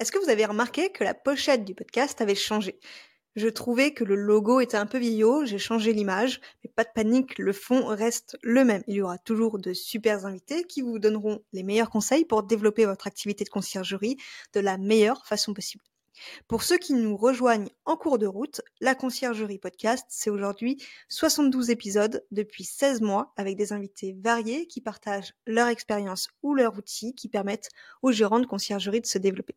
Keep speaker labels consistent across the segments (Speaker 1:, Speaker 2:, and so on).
Speaker 1: Est-ce que vous avez remarqué que la pochette du podcast avait changé? Je trouvais que le logo était un peu vieillot, j'ai changé l'image, mais pas de panique, le fond reste le même. Il y aura toujours de super invités qui vous donneront les meilleurs conseils pour développer votre activité de conciergerie de la meilleure façon possible. Pour ceux qui nous rejoignent en cours de route, la Conciergerie Podcast, c'est aujourd'hui 72 épisodes depuis 16 mois avec des invités variés qui partagent leur expérience ou leurs outils qui permettent aux gérants de conciergerie de se développer.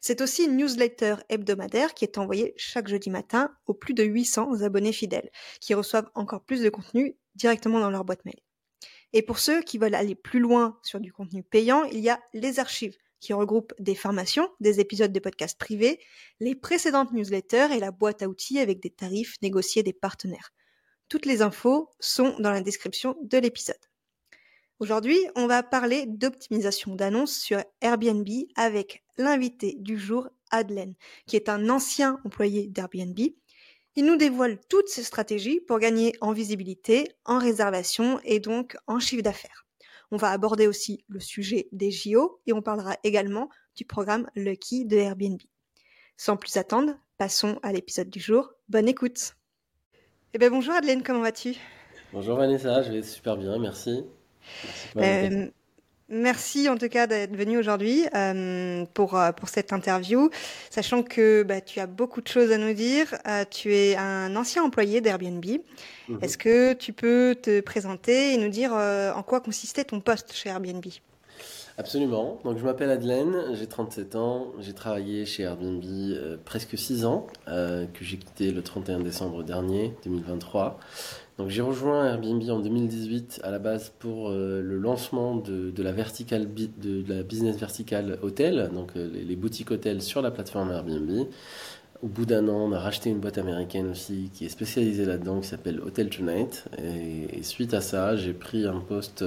Speaker 1: C'est aussi une newsletter hebdomadaire qui est envoyée chaque jeudi matin aux plus de 800 abonnés fidèles qui reçoivent encore plus de contenu directement dans leur boîte mail. Et pour ceux qui veulent aller plus loin sur du contenu payant, il y a les archives qui regroupe des formations, des épisodes de podcasts privés, les précédentes newsletters et la boîte à outils avec des tarifs négociés des partenaires. Toutes les infos sont dans la description de l'épisode. Aujourd'hui, on va parler d'optimisation d'annonces sur Airbnb avec l'invité du jour, Adlen, qui est un ancien employé d'Airbnb. Il nous dévoile toutes ses stratégies pour gagner en visibilité, en réservation et donc en chiffre d'affaires. On va aborder aussi le sujet des JO et on parlera également du programme Lucky de Airbnb. Sans plus attendre, passons à l'épisode du jour. Bonne écoute. Eh bien bonjour Adelaine, comment vas-tu?
Speaker 2: Bonjour Vanessa, je vais super bien, merci.
Speaker 1: Merci Merci en tout cas d'être venu aujourd'hui euh, pour, euh, pour cette interview, sachant que bah, tu as beaucoup de choses à nous dire. Euh, tu es un ancien employé d'Airbnb. Mhm. Est-ce que tu peux te présenter et nous dire en quoi consistait ton poste chez Airbnb?
Speaker 2: Absolument. Donc je m'appelle Adelaine, j'ai 37 ans, j'ai travaillé chez Airbnb presque 6 ans, que j'ai quitté le 31 décembre dernier, 2023. Donc j'ai rejoint Airbnb en 2018 à la base pour euh, le lancement de, la verticale de, la business verticale hôtel, donc euh, les, boutiques hôtels sur la plateforme Airbnb. Au bout d'un an, on a racheté une boîte américaine aussi qui est spécialisée là-dedans, qui s'appelle Hotel Tonight. Et, suite à ça, j'ai pris un poste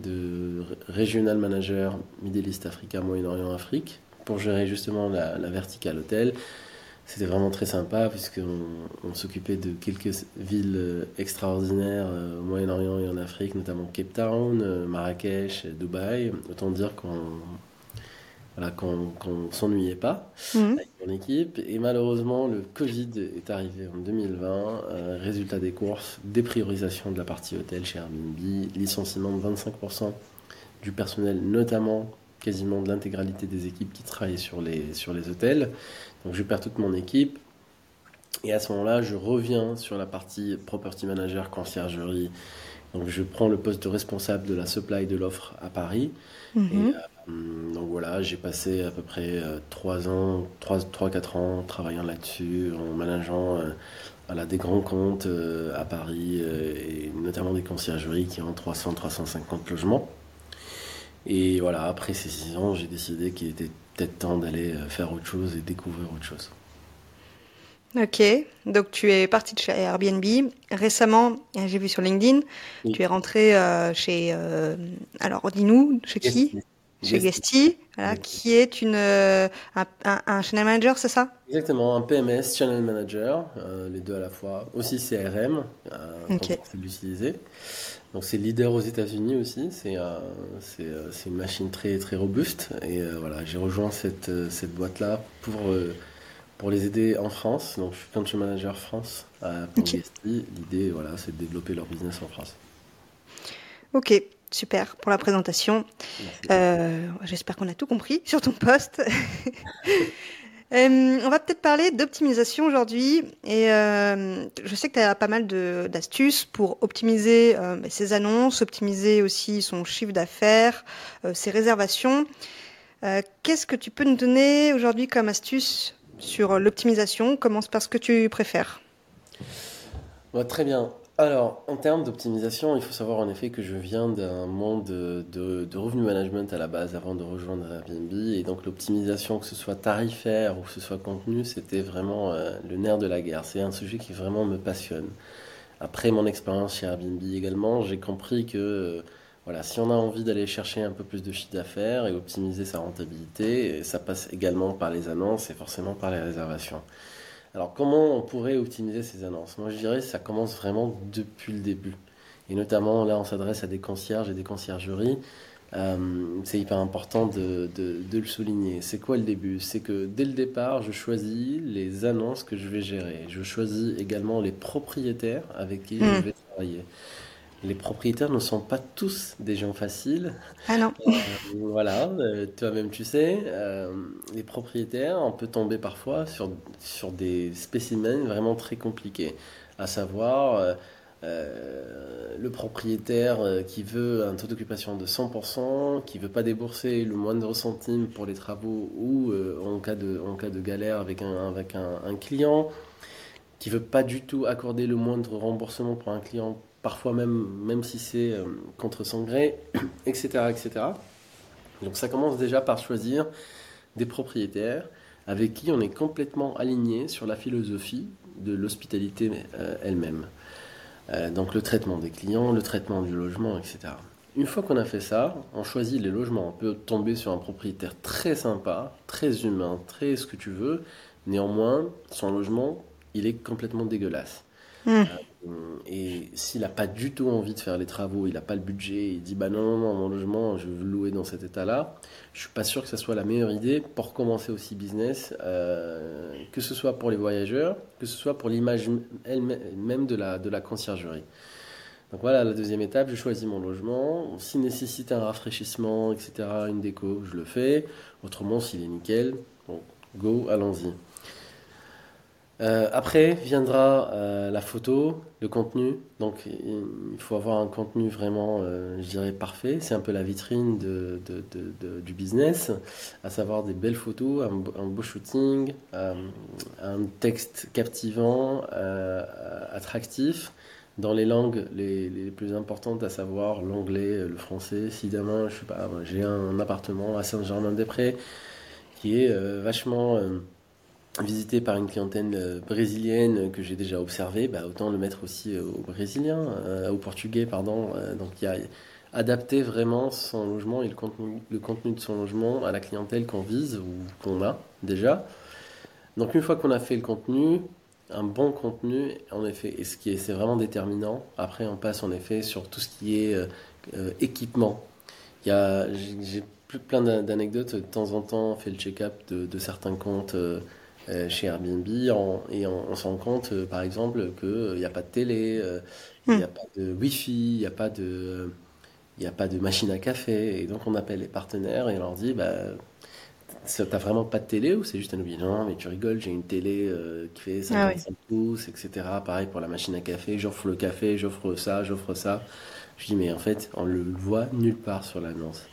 Speaker 2: de regional manager Middle East Africa, Moyen-Orient, Afrique, pour gérer justement la, la verticale hôtel c'était vraiment très sympa puisqu'on on, s'occupait de quelques villes euh, extraordinaires euh, au Moyen-Orient et en Afrique, notamment Cape Town, euh, Marrakech, Dubaï. Autant dire qu'on voilà, qu'on s'ennuyait pas mhm. avec mon équipe. Et malheureusement, le Covid est arrivé en 2020. résultat des courses, dépriorisation de la partie hôtel chez Airbnb, licenciement de 25% du personnel, notamment quasiment de l'intégralité des équipes qui travaillaient sur les, sur les hôtels. Donc je perds toute mon équipe. Et à ce moment-là, je reviens sur la partie property manager, conciergerie. Donc je prends le poste de responsable de la supply de l'offre à Paris. Mhm. Et, euh, donc voilà, j'ai passé à peu près 3 euh, ans, 3-4 ans travaillant là-dessus, en manageant euh, des grands comptes à Paris, et notamment des conciergeries qui ont 300-350 logements. Et voilà, après ces six ans, j'ai décidé qu'il était peut-être temps d'aller euh, faire autre chose et découvrir autre chose.
Speaker 1: Ok, donc tu es parti de chez Airbnb. Récemment, j'ai vu sur LinkedIn, tu es rentré euh, chez. Euh, alors, dis-nous, chez qui? Chez Guesty, voilà, qui est une, un, un, channel manager, c'est ça?
Speaker 2: Exactement, un PMS, channel manager, les deux à la fois. Aussi CRM, euh, okay. pour l'utiliser. Donc c'est leader aux États-Unis aussi. C'est euh, euh, une machine très très robuste. Et euh, voilà, j'ai rejoint cette, cette boîte là pour pour les aider en France. Donc je suis country manager France pour L'idée voilà, c'est de développer leur business en France.
Speaker 1: Ok, super pour la présentation. J'espère qu'on a tout compris sur ton poste. Euh, on va peut-être parler d'optimisation aujourd'hui. Et euh, je sais que tu as pas mal d'astuces pour optimiser euh, ses annonces, optimiser aussi son chiffre d'affaires, ses réservations. Qu'est-ce que tu peux nous donner aujourd'hui comme astuce sur l'optimisation? Commence par ce que tu préfères?
Speaker 2: très bien. Alors, en termes d'optimisation, il faut savoir en effet que je viens d'un monde de, revenu management à la base avant de rejoindre Airbnb. Et donc, l'optimisation, que ce soit tarifaire ou que ce soit contenu, c'était vraiment euh, le nerf de la guerre. C'est un sujet qui vraiment me passionne. Après mon expérience chez Airbnb également, j'ai compris que euh, voilà, si on a envie d'aller chercher un peu plus de chiffre d'affaires et optimiser sa rentabilité, ça passe également par les annonces et forcément par les réservations. Alors comment on pourrait optimiser ces annonces? Moi je dirais que ça commence vraiment depuis le début. Et notamment là on s'adresse à des concierges et des conciergeries. Euh, c'est hyper important de, le souligner. C'est quoi le début? C'est que dès le départ, je choisis les annonces que je vais gérer. Je choisis également les propriétaires avec qui je hmm. vais travailler les propriétaires ne sont pas tous des gens faciles.
Speaker 1: Ah non.
Speaker 2: Euh, voilà, euh, toi-même tu sais, euh, les propriétaires, on peut tomber parfois sur, sur des spécimens vraiment très compliqués. À savoir, le propriétaire qui veut un taux d'occupation de 100%, qui veut pas débourser le moindre centime pour les travaux ou en, cas de, en cas de galère avec un, avec un, un client, qui veut pas du tout accorder le moindre remboursement pour un client parfois même, même si c'est euh, contre son gré, etc., etc. Donc ça commence déjà par choisir des propriétaires avec qui on est complètement aligné sur la philosophie de l'hospitalité euh, elle-même. Euh, donc le traitement des clients, le traitement du logement, etc. Une fois qu'on a fait ça, on choisit les logements. On peut tomber sur un propriétaire très sympa, très humain, très ce que tu veux. Néanmoins, son logement, il est complètement dégueulasse. Hmm. Euh, et s'il n'a pas du tout envie de faire les travaux, il n'a pas le budget, il dit bah non, non, non, mon logement, je veux louer dans cet état-là, je suis pas sûr que ce soit la meilleure idée pour commencer aussi business, euh, que ce soit pour les voyageurs, que ce soit pour l'image elle-même de la, de la conciergerie. Donc voilà, la deuxième étape, je choisis mon logement. S'il nécessite un rafraîchissement, etc., une déco, je le fais. Autrement, s'il est nickel, bon, go, allons-y. Euh, après viendra euh, la photo, le contenu. Donc il faut avoir un contenu vraiment, euh, je dirais, parfait. C'est un peu la vitrine du business, à savoir des belles photos, un, beau shooting, un texte captivant, attractif. Dans les langues les, les, plus importantes, à savoir l'anglais, le français. Si demain, je sais pas, j'ai un appartement à Saint-Germain-des-Prés qui est vachement visité par une clientèle euh, brésilienne que j'ai déjà observée, bah, autant le mettre aussi euh, aux Brésiliens, euh, Portugais, pardon. donc il y a adapter vraiment son logement et le contenu, de son logement à la clientèle qu'on vise ou qu'on a déjà. Donc une fois qu'on a fait le contenu, un bon contenu, en effet, et ce qui est, c'est vraiment déterminant. Après, on passe en effet sur tout ce qui est équipement. J'ai, plein d'anecdotes. De temps en temps, on fait le check-up de, certains comptes. Euh, chez Airbnb et on, se rend compte, euh, par exemple, qu'il n'y a pas de télé, euh, il n'y a hmm. pas de Wi-Fi, il n'y a pas de... Il n'y a pas de machine à café, et donc on appelle les partenaires et on leur dit bah, T'as vraiment pas de télé ou c'est juste un oubli Non, mais tu rigoles, j'ai une télé qui fait 55 ah pouces, etc. Pareil pour la machine à café, j'offre le café, j'offre ça, j'offre ça. Je dis, mais en fait, on le voit nulle part sur l'annonce.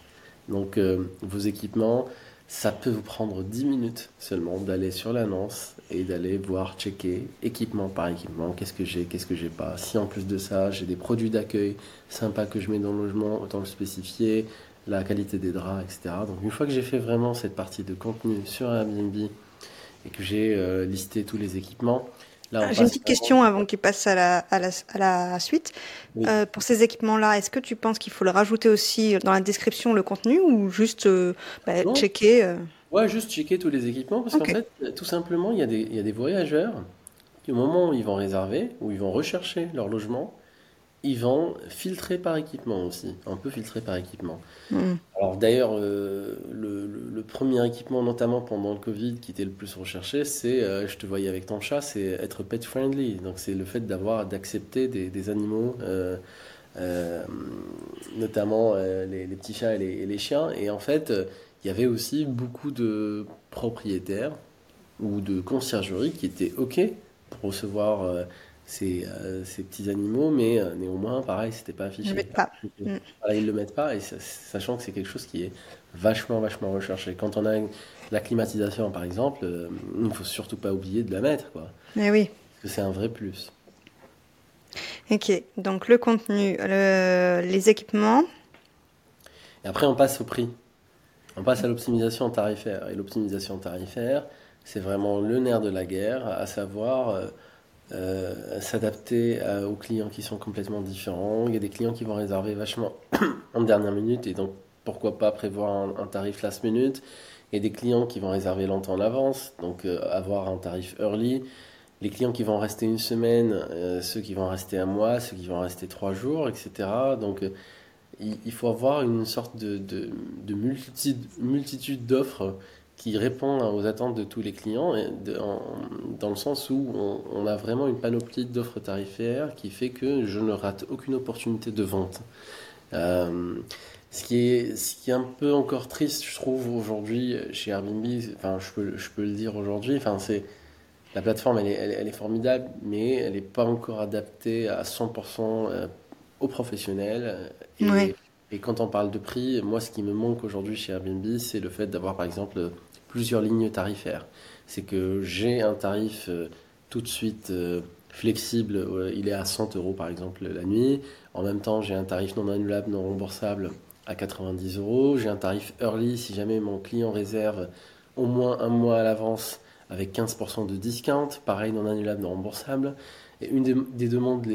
Speaker 2: Donc, vos équipements, ça peut vous prendre 10 minutes seulement d'aller sur l'annonce et d'aller voir, checker équipement par équipement, qu'est-ce que j'ai, qu'est-ce que j'ai pas? Si en plus de ça, j'ai des produits d'accueil sympas que je mets dans le logement, autant le spécifier, la qualité des draps, etc. Donc une fois que j'ai fait vraiment cette partie de contenu sur Airbnb et que j'ai euh, listé tous les équipements,
Speaker 1: ah, j'ai une petite question avant qu'il passe à la, à la, à la suite. Euh, pour ces équipements-là, est-ce que tu penses qu'il faut le rajouter aussi dans la description, le contenu, ou juste euh, bah, checker euh
Speaker 2: Ouais, juste checker tous les équipements, parce qu'en fait, tout simplement, il y, a des, il y a des voyageurs qui, au moment où ils vont réserver, où ils vont rechercher leur logement, ils vont filtrer par équipement aussi, un peu filtrer par équipement. Hmm. Alors d'ailleurs, euh, le, premier équipement, notamment pendant le Covid, qui était le plus recherché, c'est, euh, je te voyais avec ton chat, c'est être pet friendly. Donc c'est le fait d'avoir, d'accepter des, animaux, euh, notamment les, petits chats et les, et les, chiens. Et en fait, il y avait aussi beaucoup de propriétaires ou de conciergeries qui étaient OK pour recevoir ces, euh, ces, petits animaux, mais euh, néanmoins, pareil, c'était pas affiché.
Speaker 1: Ils le mettent pas.
Speaker 2: Mm. ils le mettent pas, et sachant que c'est quelque chose qui est vachement, vachement recherché. Quand on a la climatisation, par exemple, euh, il ne faut surtout pas oublier de la mettre, quoi.
Speaker 1: Mais oui.
Speaker 2: Parce que c'est un vrai plus.
Speaker 1: Ok, donc le contenu, les équipements.
Speaker 2: Et après, on passe au prix. On passe à l'optimisation tarifaire. Et l'optimisation tarifaire, c'est vraiment le nerf de la guerre, à savoir euh, euh, s'adapter aux clients qui sont complètement différents. Il y a des clients qui vont réserver vachement en dernière minute et donc pourquoi pas prévoir un, tarif last minute. Il y a des clients qui vont réserver longtemps en avance, donc euh, avoir un tarif early. Les clients qui vont rester une semaine, ceux qui vont rester un mois, ceux qui vont rester trois jours, etc. Donc il, faut avoir une sorte de, de, multitude, multitude d'offres qui répond aux attentes de tous les clients, et dans le sens où on, a vraiment une panoplie d'offres tarifaires qui fait que je ne rate aucune opportunité de vente. Euh, ce, qui est, ce qui est un peu encore triste, je trouve, aujourd'hui chez Airbnb, enfin, je peux, je peux le dire aujourd'hui, enfin, c'est la plateforme, elle est, elle, est, formidable, mais elle n'est pas encore adaptée à 100% aux professionnels. Et, et, quand on parle de prix, moi, ce qui me manque aujourd'hui chez Airbnb, c'est le fait d'avoir, par exemple, plusieurs lignes tarifaires. C'est que j'ai un tarif euh, tout de suite euh, flexible, euh, il est à 100 euros, par exemple, la nuit. En même temps, j'ai un tarif non annulable, non remboursable à 90 euros. J'ai un tarif early si jamais mon client réserve au moins un mois à l'avance avec 15% de discount. Pareil, non annulable, non remboursable une des, demandes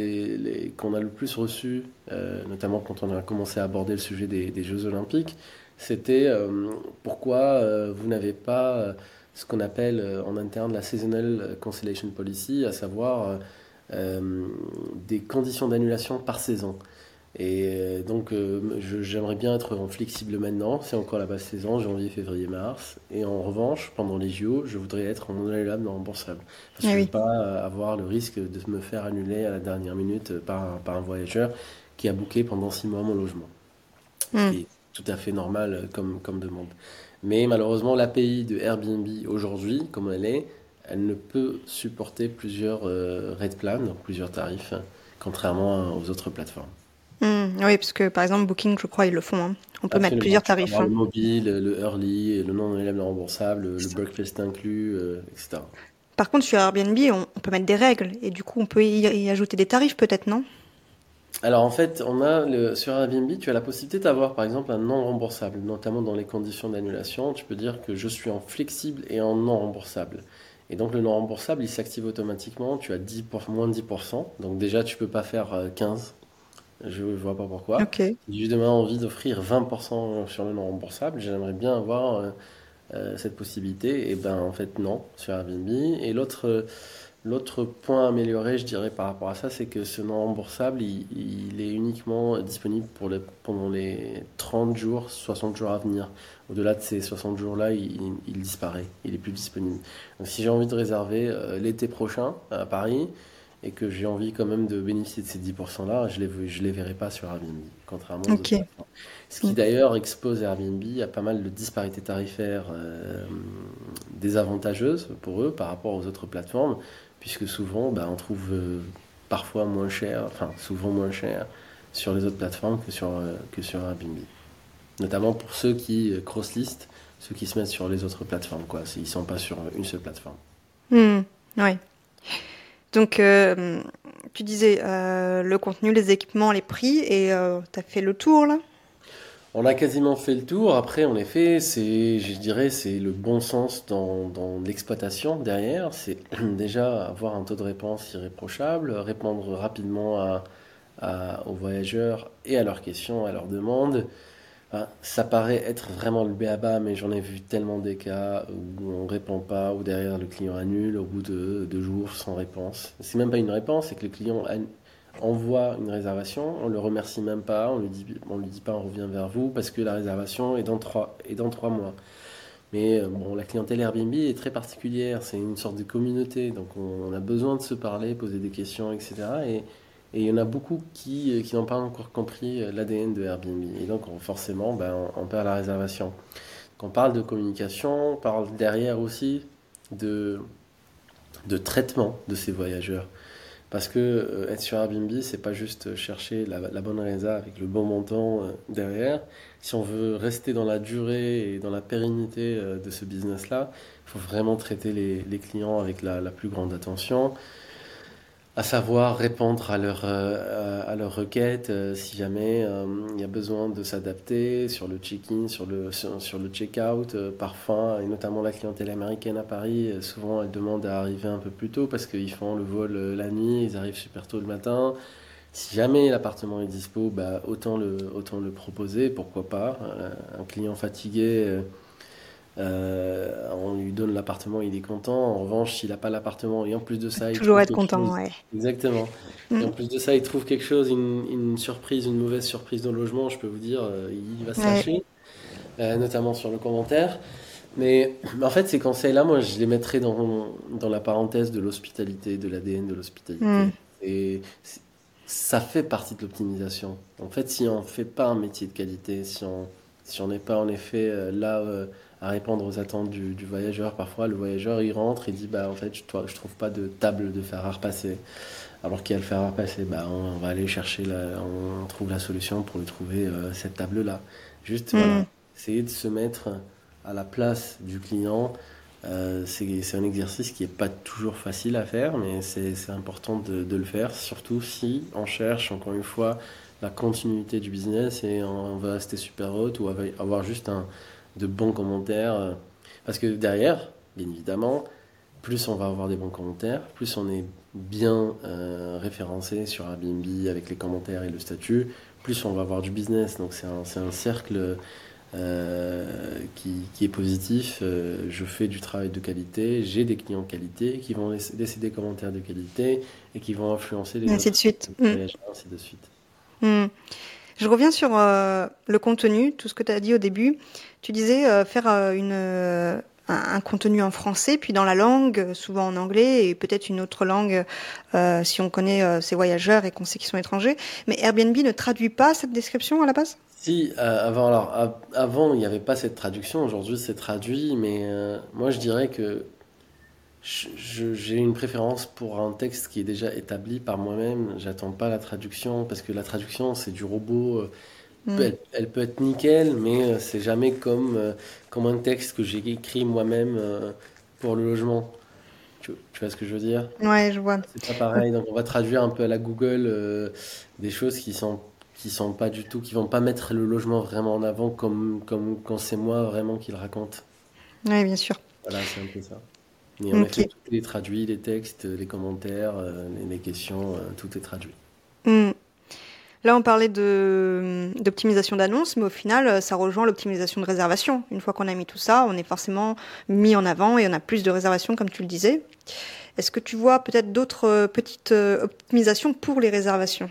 Speaker 2: qu'on a le plus reçues, notamment quand on a commencé à aborder le sujet des, Jeux Olympiques, c'était euh, pourquoi euh, vous n'avez pas ce qu'on appelle en interne la Seasonal Cancellation Policy, à savoir des conditions d'annulation par saison. Et euh, donc, euh, j'aimerais bien être en flexible maintenant. C'est encore la basse saison, janvier, février, mars. Et en revanche, pendant les JO, je voudrais être en non annulable, non remboursable. Parce que ah je ne veux pas euh, avoir le risque de me faire annuler à la dernière minute par, par un voyageur qui a booké pendant six mois mon logement. Hmm. Tout à fait normal comme, comme demande. Mais malheureusement, l'API de Airbnb aujourd'hui, comme elle est, elle ne peut supporter plusieurs rate plans, donc plusieurs tarifs, contrairement aux autres plateformes.
Speaker 1: Hmm, oui, parce que par exemple, Booking, je crois, ils le font. Hein. On peut mettre plusieurs tarifs.
Speaker 2: Hein. Le mobile, le early, le non élève remboursable, le breakfast inclus, euh, etc.
Speaker 1: Par contre, sur Airbnb, on, peut mettre des règles et du coup, on peut y, ajouter des tarifs peut-être, non?
Speaker 2: Alors en fait, on a le, sur Airbnb, tu as la possibilité d'avoir par exemple un non remboursable, notamment dans les conditions d'annulation. Tu peux dire que je suis en flexible et en non remboursable. Et donc le non remboursable, il s'active automatiquement. Tu as 10 pour, moins 10%. Donc déjà, tu peux pas faire 15 euh, je ne vois pas pourquoi. J'ai justement envie d'offrir 20% sur le non remboursable. J'aimerais bien avoir euh, euh, cette possibilité. Et ben en fait non sur Airbnb. Et l'autre l'autre point amélioré, je dirais par rapport à ça, c'est que ce non remboursable, il, est uniquement disponible pour les, pendant les 30 jours, 60 jours à venir. Au-delà de ces 60 jours-là, il, disparaît. Il est plus disponible. Donc si j'ai envie de réserver euh, l'été prochain à Paris et que j'ai envie quand même de bénéficier de ces 10% là, je les, je les verrai pas sur Airbnb, contrairement aux autres Ce qui d'ailleurs expose Airbnb à pas mal de disparités tarifaires euh, désavantageuses pour eux par rapport aux autres plateformes, puisque souvent bah, on trouve euh, parfois moins cher, enfin souvent moins cher sur les autres plateformes que sur, euh, que sur Airbnb. Notamment pour ceux qui cross-list, ceux qui se mettent sur les autres plateformes, quoi. Ils ne sont pas sur une seule plateforme.
Speaker 1: Mm. oui. Donc, euh, tu disais euh, le contenu, les équipements, les prix, et euh, tu as fait le tour là?
Speaker 2: On a quasiment fait le tour. Après, en effet, c'est, je dirais, c'est le bon sens dans, l'exploitation derrière. C'est déjà avoir un taux de réponse irréprochable, répondre rapidement aux voyageurs et à leurs questions, à leurs demandes, ça paraît être vraiment le béaba, mais j'en ai vu tellement des cas où on répond pas, ou derrière le client annule au bout de deux jours sans réponse. C'est même pas une réponse, c'est que le client envoie une réservation, on le remercie même pas, on lui dit, on lui dit pas on revient vers vous parce que la réservation est dans trois, est dans trois mois. Mais euh, bon, la clientèle Airbnb est très particulière, c'est une sorte de communauté, donc on, on, a besoin de se parler, poser des questions, etc. Et il y en a beaucoup qui, euh, qui n'ont pas encore compris euh, l'ADN de Airbnb. Et donc, forcément, ben, on, perd la réservation. Quand on parle de communication, on parle derrière aussi de, de traitement de ces voyageurs. Parce que euh, être sur Airbnb, c'est pas juste chercher la, bonne résa avec le bon montant derrière. Si on veut rester dans la durée et dans la pérennité de ce business-là, il faut vraiment traiter les, les clients avec la, la, plus grande attention à savoir répondre à leurs euh, à leurs requêtes euh, si jamais euh, il y a besoin de s'adapter sur le check-in, sur le sur, le check-out. parfois, et notamment la clientèle américaine à Paris, souvent elle demande à arriver un peu plus tôt parce qu'ils font le vol la nuit, ils arrivent super tôt le matin. Si jamais l'appartement est dispo, bah, autant le autant le proposer, pourquoi pas. un client fatigué euh, on lui donne l'appartement, il est content. En revanche, s'il n'a pas l'appartement et en plus de ça,
Speaker 1: il toujours être content, ouais.
Speaker 2: Exactement. Et en mm. plus de ça, il trouve quelque chose, une, surprise, une mauvaise surprise dans le logement. Je peux vous dire, euh, il va se lâcher, euh, notamment sur le commentaire. Mais en fait, ces conseils-là, moi, je les mettrais dans, dans la parenthèse de l'hospitalité, de l'ADN de l'hospitalité. Mm. Et ça fait partie de l'optimisation. En fait, si on ne fait pas un métier de qualité, si on si on n'est pas en effet là à répondre aux attentes du, voyageur. Parfois, le voyageur, il rentre et dit bah, En fait, je ne trouve pas de table de fer à repasser. Alors qu'il y a le fer à repasser, bah, on, va aller chercher, la, on trouve la solution pour lui trouver euh, cette table-là. Juste, mm. essayer de se mettre à la place du client. Euh, c'est un exercice qui n'est pas toujours facile à faire, mais c'est important de, de, le faire, surtout si on cherche, encore une fois, la continuité du business et on va rester super haute ou avoir juste un, de bons commentaires. Euh, parce que derrière, bien évidemment, plus on va avoir des bons commentaires, plus on est bien euh, référencé sur Airbnb avec les commentaires et le statut, plus on va avoir du business. Donc c'est un, un, cercle euh, qui, qui, est positif. je fais du travail de qualité, j'ai des clients de qualité qui vont laisser, des commentaires de qualité et qui vont influencer les
Speaker 1: ainsi de suite.
Speaker 2: Mm. Ainsi de suite.
Speaker 1: Mm. Je reviens sur le contenu, tout ce que tu as dit au début. Tu disais euh, faire euh, euh, un, contenu en français, puis dans la langue, souvent en anglais, et peut-être une autre langue si on connaît ces voyageurs et qu'on sait qu'ils sont étrangers. Mais Airbnb ne traduit pas cette description à la base?
Speaker 2: Si, avant, alors, avant il n'y avait pas cette traduction, aujourd'hui c'est traduit, mais moi je dirais que j'ai une préférence pour un texte qui est déjà établi par moi-même. J'attends pas la traduction parce que la traduction c'est du robot. Mm. Elle, peut être nickel, mais euh, c'est jamais comme, euh, comme un texte que j'ai écrit moi-même euh, pour le logement. Tu, vois ce que je veux dire?
Speaker 1: Ouais, je vois.
Speaker 2: C'est pas pareil. Donc on va traduire un peu à la Google des choses qui sont qui sont pas du tout, qui vont pas mettre le logement vraiment en avant comme comme quand c'est moi vraiment qui le raconte.
Speaker 1: Oui, bien sûr.
Speaker 2: Voilà, c'est un peu ça. Mais on a fait tout est traduit, les textes, les commentaires, les, questions, tout est traduit.
Speaker 1: Mm. Là, on parlait d'optimisation d'annonces, mais au final, ça rejoint l'optimisation de réservation. Une fois qu'on a mis tout ça, on est forcément mis en avant et on a plus de réservations, comme tu le disais. Est-ce que tu vois peut-être d'autres euh, petites euh, optimisations pour les réservations?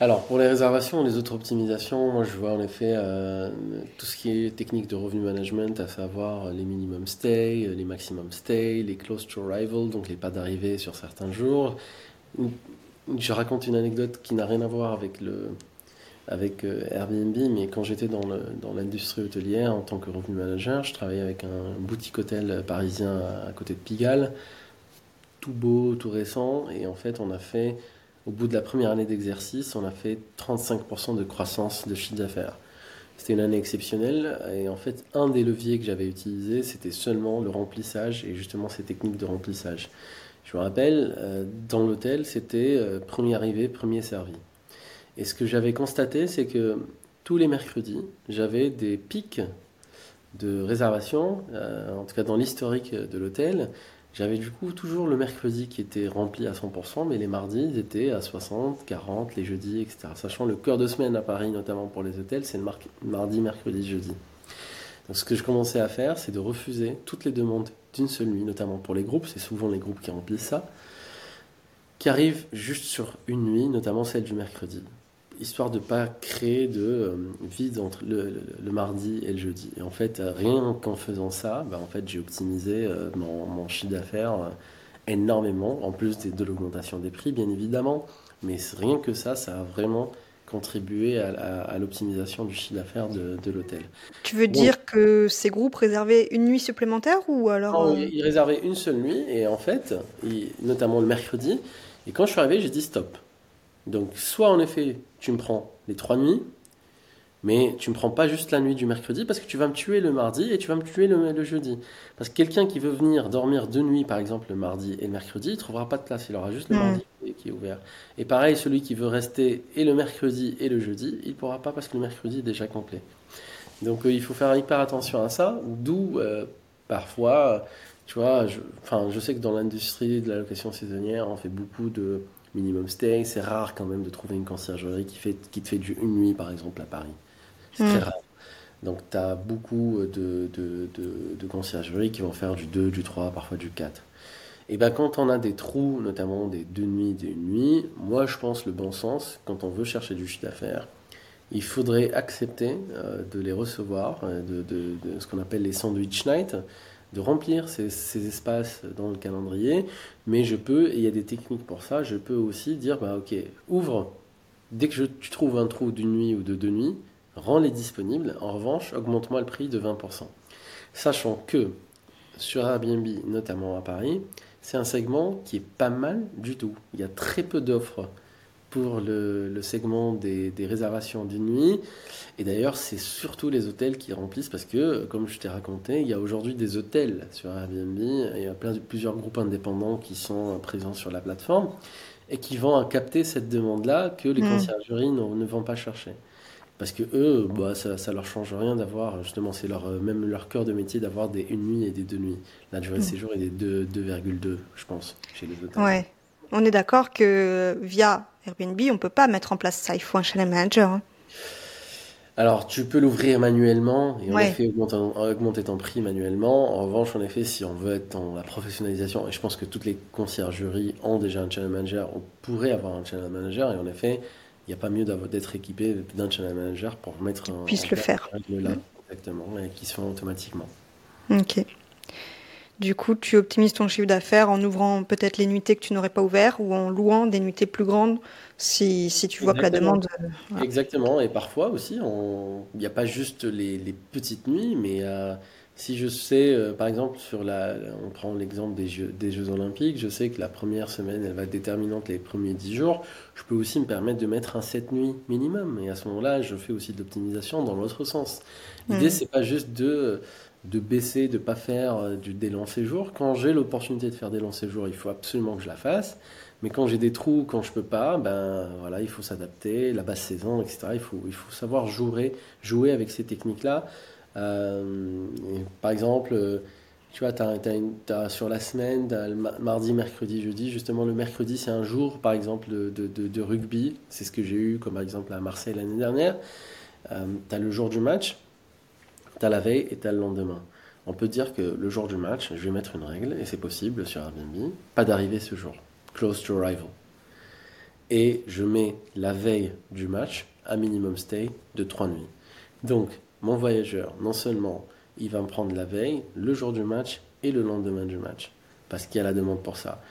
Speaker 2: Alors, pour les réservations, les autres optimisations, moi je vois en effet euh, tout ce qui est technique de revenu management, à savoir les minimum stay, les maximum stay, les close to arrival, donc les pas d'arrivée sur certains jours, je raconte une anecdote qui n'a rien à voir avec, euh, Airbnb, mais quand j'étais dans, l'industrie hôtelière en tant que revenu manager, je travaillais avec un boutique hôtel parisien à, côté de Pigalle, tout beau, tout récent, et en fait on a fait, au bout de la première année d'exercice, on a fait 35% de croissance de chiffre d'affaires. C'était une année exceptionnelle et en fait un des leviers que j'avais utilisé c'était seulement le remplissage et justement ces techniques de remplissage. Je me rappelle, euh, dans l'hôtel, c'était euh, premier arrivé, premier servi. Et ce que j'avais constaté, c'est que tous les mercredis, j'avais des pics de réservation, euh, en tout cas dans l'historique de l'hôtel. J'avais du coup toujours le mercredi qui était rempli à 100%, mais les mardis, ils étaient à 60, 40, les jeudis, etc. Sachant le cœur de semaine à Paris, notamment pour les hôtels, c'est le mardi, mercredi, jeudi. Donc ce que je commençais à faire, c'est de refuser toutes les demandes d'une seule nuit, notamment pour les groupes, c'est souvent les groupes qui remplissent ça, qui arrivent juste sur une nuit, notamment celle du mercredi, histoire de ne pas créer de euh, vide entre le, mardi et le jeudi. Et en fait, rien qu'en faisant ça, bah, en fait, j'ai optimisé euh, mon, chiffre d'affaires euh, énormément, en plus de, de l'augmentation des prix, bien évidemment. Mais rien que ça, ça a vraiment contribuer à, l'optimisation du chiffre d'affaires de, l'hôtel.
Speaker 1: Tu veux dire que ces groupes réservaient une nuit supplémentaire ou alors
Speaker 2: non, euh, ils réservaient une seule nuit et en fait, notamment le mercredi. Et quand je suis arrivé, j'ai dit stop. Donc soit en effet, tu me prends les trois nuits, Mais tu ne me prends pas juste la nuit du mercredi parce que tu vas me tuer le mardi et tu vas me tuer le, jeudi. Parce que quelqu'un qui veut venir dormir deux nuits, par exemple le mardi et le mercredi, il ne trouvera pas de place. Il aura juste le mardi qui est ouvert. Et pareil, celui qui veut rester et le mercredi et le jeudi, il ne pourra pas parce que le mercredi est déjà complet. Donc euh, il faut faire hyper attention à ça. D'où euh, parfois, tu vois, je, je sais que dans l'industrie de la location saisonnière, on fait beaucoup de minimum stay. C'est rare quand même de trouver une conciergerie qui, fait, qui te fait du une nuit, par exemple, à Paris. C'est très rare. Donc, tu as beaucoup de, de, de, conciergeries qui vont faire du 2, du 3, parfois du 4. Et ben quand on a des trous, notamment des deux nuits, des une nuit, moi je pense le bon sens, quand on veut chercher du chiffre d'affaires, il faudrait accepter euh, de les recevoir, euh, de, ce qu'on appelle les sandwich night, de remplir ces, ces, espaces dans le calendrier, mais je peux, et il y a des techniques pour ça, je peux aussi dire, bah ok, ouvre, dès que tu trouves un trou d'une nuit ou de deux nuits, rends-les disponibles, en revanche, augmente-moi le prix de 20%. Sachant que sur Airbnb, notamment à Paris, c'est un segment qui est pas mal du tout. Il y a très peu d'offres pour le, segment des, réservations d'une nuit. Et d'ailleurs, c'est surtout les hôtels qui remplissent parce que, comme je t'ai raconté, il y a aujourd'hui des hôtels sur Airbnb. Il y a plein, plusieurs groupes indépendants qui sont présents sur la plateforme et qui vont capter cette demande-là que les mmh. conciergeries ne vont pas chercher. Parce que eux, bah, ça, ça leur change rien d'avoir, justement, c'est leur, même leur cœur de métier d'avoir des une nuit et des deux nuits. La durée de mm. séjour est des 2,2, je pense, chez les hôtels.
Speaker 1: Ouais. On est d'accord que via Airbnb, on ne peut pas mettre en place ça. Il faut un channel manager. Hein.
Speaker 2: Alors, tu peux l'ouvrir manuellement et en effet augmenter, augmenter, ton prix manuellement. En revanche, en effet, si on veut être dans la professionnalisation, et je pense que toutes les conciergeries ont déjà un channel manager, on pourrait avoir un channel manager et en effet, il n'y a pas mieux d'être équipé d'un channel manager pour mettre
Speaker 1: un, puisse le faire.
Speaker 2: Là, exactement, et qui se font automatiquement.
Speaker 1: Ok. Du coup, tu optimises ton chiffre d'affaires en ouvrant peut-être les nuitées que tu n'aurais pas ouvert ou en louant des nuitées plus grandes si, si tu vois que la demande.
Speaker 2: Euh, exactement. Et parfois aussi, il n'y a pas juste les, les, petites nuits, mais euh, si je sais, euh, par exemple, sur la, on prend l'exemple des Jeux, des Jeux Olympiques, je sais que la première semaine, elle va être déterminante les premiers 10 jours. Je peux aussi me permettre de mettre un 7 nuits minimum. Et à ce moment-là, je fais aussi de l'optimisation dans l'autre sens. L'idée, c'est pas juste de, de baisser, de pas faire euh, du, des longs séjours. Quand j'ai l'opportunité de faire des longs séjours, il faut absolument que je la fasse. Mais quand j'ai des trous, quand je peux pas, ben voilà, il faut s'adapter, la basse saison, etc. Il faut, il faut savoir jouer, jouer avec ces techniques-là. Euh, par exemple, euh, tu vois, as, sur la semaine, le mardi, mercredi, jeudi. Justement, le mercredi, c'est un jour, par exemple, de, rugby. C'est ce que j'ai eu, comme par exemple à Marseille l'année dernière. Euh, tu as le jour du match, tu as la veille et tu as le lendemain. On peut dire que le jour du match, je vais mettre une règle, et c'est possible sur Airbnb, pas d'arriver ce jour. Close to arrival. Et je mets la veille du match un minimum stay de 3 nuits. Donc, mon voyageur, non seulement il va me prendre la veille, le jour du match et le lendemain du match, parce qu'il y a la demande pour ça.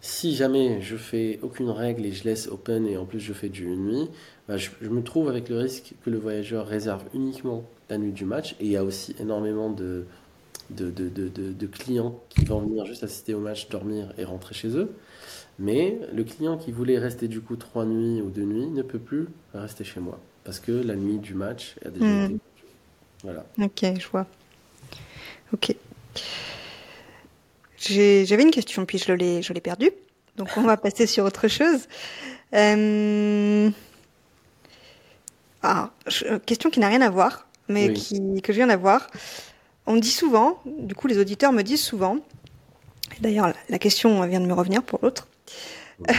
Speaker 2: Si jamais je fais aucune règle et je laisse open et en plus je fais du nuit, bah, je, me trouve avec le risque que le voyageur réserve uniquement la nuit du match et il y a aussi énormément de, de, de, de clients qui vont venir juste assister au match, dormir et rentrer chez eux. Mais le client qui voulait rester du coup trois nuits ou deux nuits ne peut plus rester chez moi parce que la nuit du match a déjà hmm. été
Speaker 1: Ok, je vois. Ok. J'avais une question, puis je l'ai, je l'ai perdue. Donc on va passer sur autre chose. Euh, ah, question qui n'a rien à voir, mais qui, que je viens d'avoir. On dit souvent, du coup les auditeurs me disent souvent, d'ailleurs la question vient de me revenir pour l'autre,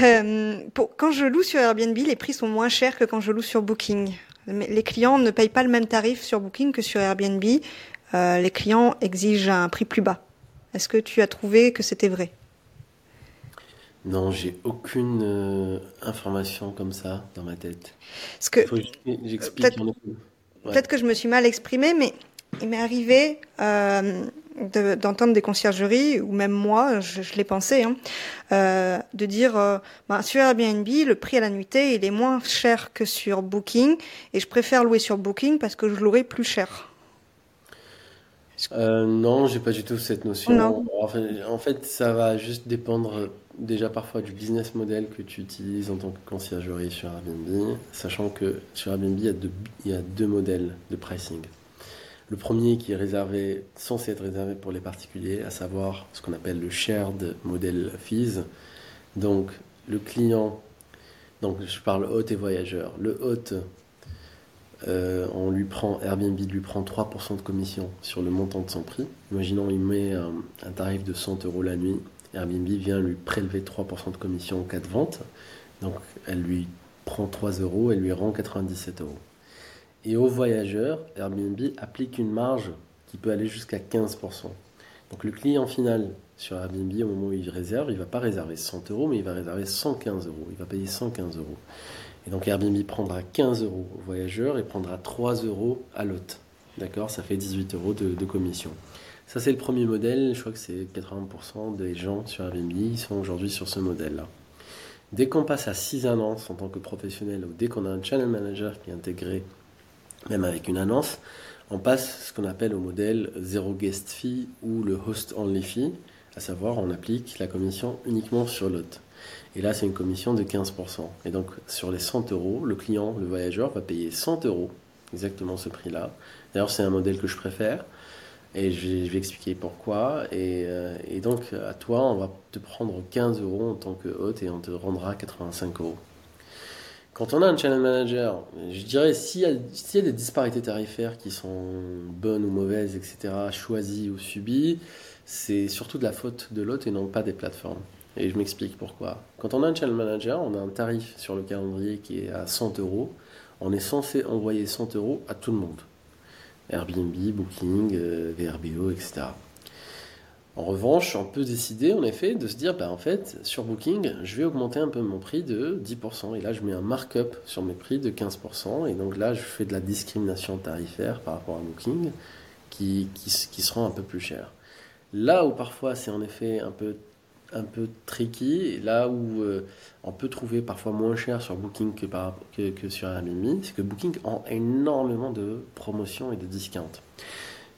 Speaker 1: euh, quand je loue sur Airbnb, les prix sont moins chers que quand je loue sur Booking les clients ne payent pas le même tarif sur Booking que sur Airbnb. Euh, les clients exigent un prix plus bas. Est-ce que tu as trouvé que c'était vrai?
Speaker 2: Non, j'ai aucune euh, information comme ça dans ma tête.
Speaker 1: que peut-être que je me suis mal exprimé, mais il m'est arrivé euh, d'entendre des conciergeries, ou même moi, je, l'ai pensé, hein, euh, de dire euh, bah, sur Airbnb, le prix à la nuitée, il est moins cher que sur Booking, et je préfère louer sur Booking parce que je louerai plus cher.
Speaker 2: Euh, non, j'ai pas du tout cette notion. En fait, ça va juste dépendre déjà parfois du business model que tu utilises en tant que conciergerie sur Airbnb, sachant que sur Airbnb, il y a deux, il y a deux modèles de pricing. Le premier qui est réservé, censé être réservé pour les particuliers, à savoir ce qu'on appelle le shared model fees. Donc, le client, donc je parle hôte et voyageur. Le hôte, euh, on lui prend, Airbnb lui prend 3% de commission sur le montant de son prix. Imaginons, il met un, un tarif de 100 euros la nuit. Airbnb vient lui prélever 3% de commission en cas de vente. Donc, elle lui prend 3 euros et lui rend 97 euros. Et aux voyageurs, Airbnb applique une marge qui peut aller jusqu'à 15%. Donc le client final sur Airbnb, au moment où il réserve, il ne va pas réserver 100 euros, mais il va réserver 115 euros. Il va payer 115 euros. Et donc Airbnb prendra 15 euros au voyageur et prendra 3 euros à l'hôte. D'accord? Ça fait 18 euros de, de commission. Ça, c'est le premier modèle. Je crois que c'est 80% des gens sur Airbnb ils sont aujourd'hui sur ce modèle-là. Dès qu'on passe à 6 annonces en tant que professionnel ou dès qu'on a un channel manager qui est intégré même avec une annonce, on passe ce qu'on appelle au modèle zéro guest fee ou le host only fee, à savoir on applique la commission uniquement sur l'hôte. Et là, c'est une commission de 15%. Et donc, sur les 100 euros, le client, le voyageur, va payer 100 euros, exactement ce prix-là. D'ailleurs, c'est un modèle que je préfère. Et je vais, expliquer pourquoi. Et, euh, et, donc, à toi, on va te prendre 15 euros en tant que hôte et on te rendra 85 euros. Quand on a un channel manager, je dirais s'il y, y, a des disparités tarifaires qui sont bonnes ou mauvaises, etc., choisies ou subies, c'est surtout de la faute de l'hôte et non pas des plateformes. Et je m'explique pourquoi. Quand on a un channel manager, on a un tarif sur le calendrier qui est à 100 euros. On est censé envoyer 100 euros à tout le monde. Airbnb, Booking, euh, VRBO, etc. En revanche, on peut décider en effet de se dire, bah, en fait, sur Booking, je vais augmenter un peu mon prix de 10%. Et là, je mets un markup sur mes prix de 15%. Et donc là, je fais de la discrimination tarifaire par rapport à Booking qui, qui, qui seront un peu plus cher. Là où parfois c'est en effet un peu, un peu tricky, là où euh, on peut trouver parfois moins cher sur Booking que, par, que, que sur Airbnb, c'est que Booking a énormément de promotions et de discounts.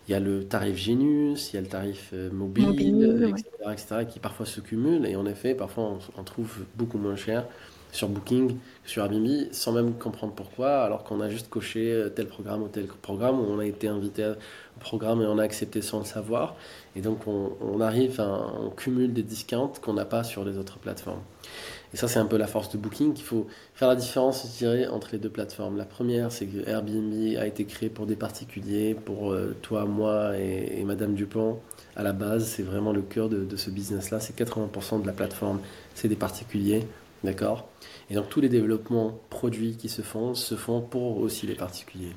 Speaker 2: Il y a le tarif Genius, il y a le tarif mobile, euh, etc., qui parfois se cumulent. Et en effet, parfois, on, trouve beaucoup moins cher sur Booking, sur Airbnb, sans même comprendre pourquoi, alors qu'on a juste coché euh, tel programme ou tel programme, où on a été invité au programme et on a accepté sans le savoir. Et donc, on, on arrive, à, on cumule des discounts qu'on n'a pas sur les autres plateformes. Et ça, c'est un peu la force de Booking qu'il faut faire la différence, je dirais, entre les deux plateformes. La première, c'est que Airbnb a été créé pour des particuliers, pour euh, toi, moi et, Madame Dupont. À la base, c'est vraiment le cœur de, de ce business-là. C'est 80% de la plateforme, c'est des particuliers, d'accord? Et donc, tous les développements produits qui se font, se font pour aussi les particuliers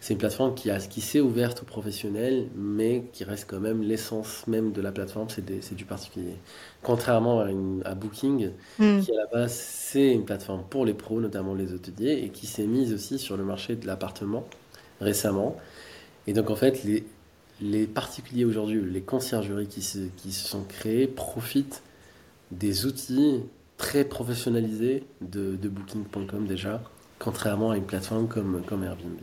Speaker 2: c'est une plateforme qui, a, qui s'est ouverte aux professionnels, mais qui reste quand même l'essence même de la plateforme, c'est, du particulier. Contrairement à, Booking, hmm. qui à la base, c'est une plateforme pour les pros, notamment les hôteliers, et qui s'est mise aussi sur le marché de l'appartement récemment. Et donc, en fait, les, les particuliers aujourd'hui, les conciergeries qui se, qui se sont créées, profitent des outils très professionnalisés de, de Booking.com déjà, contrairement à une plateforme comme, comme Airbnb.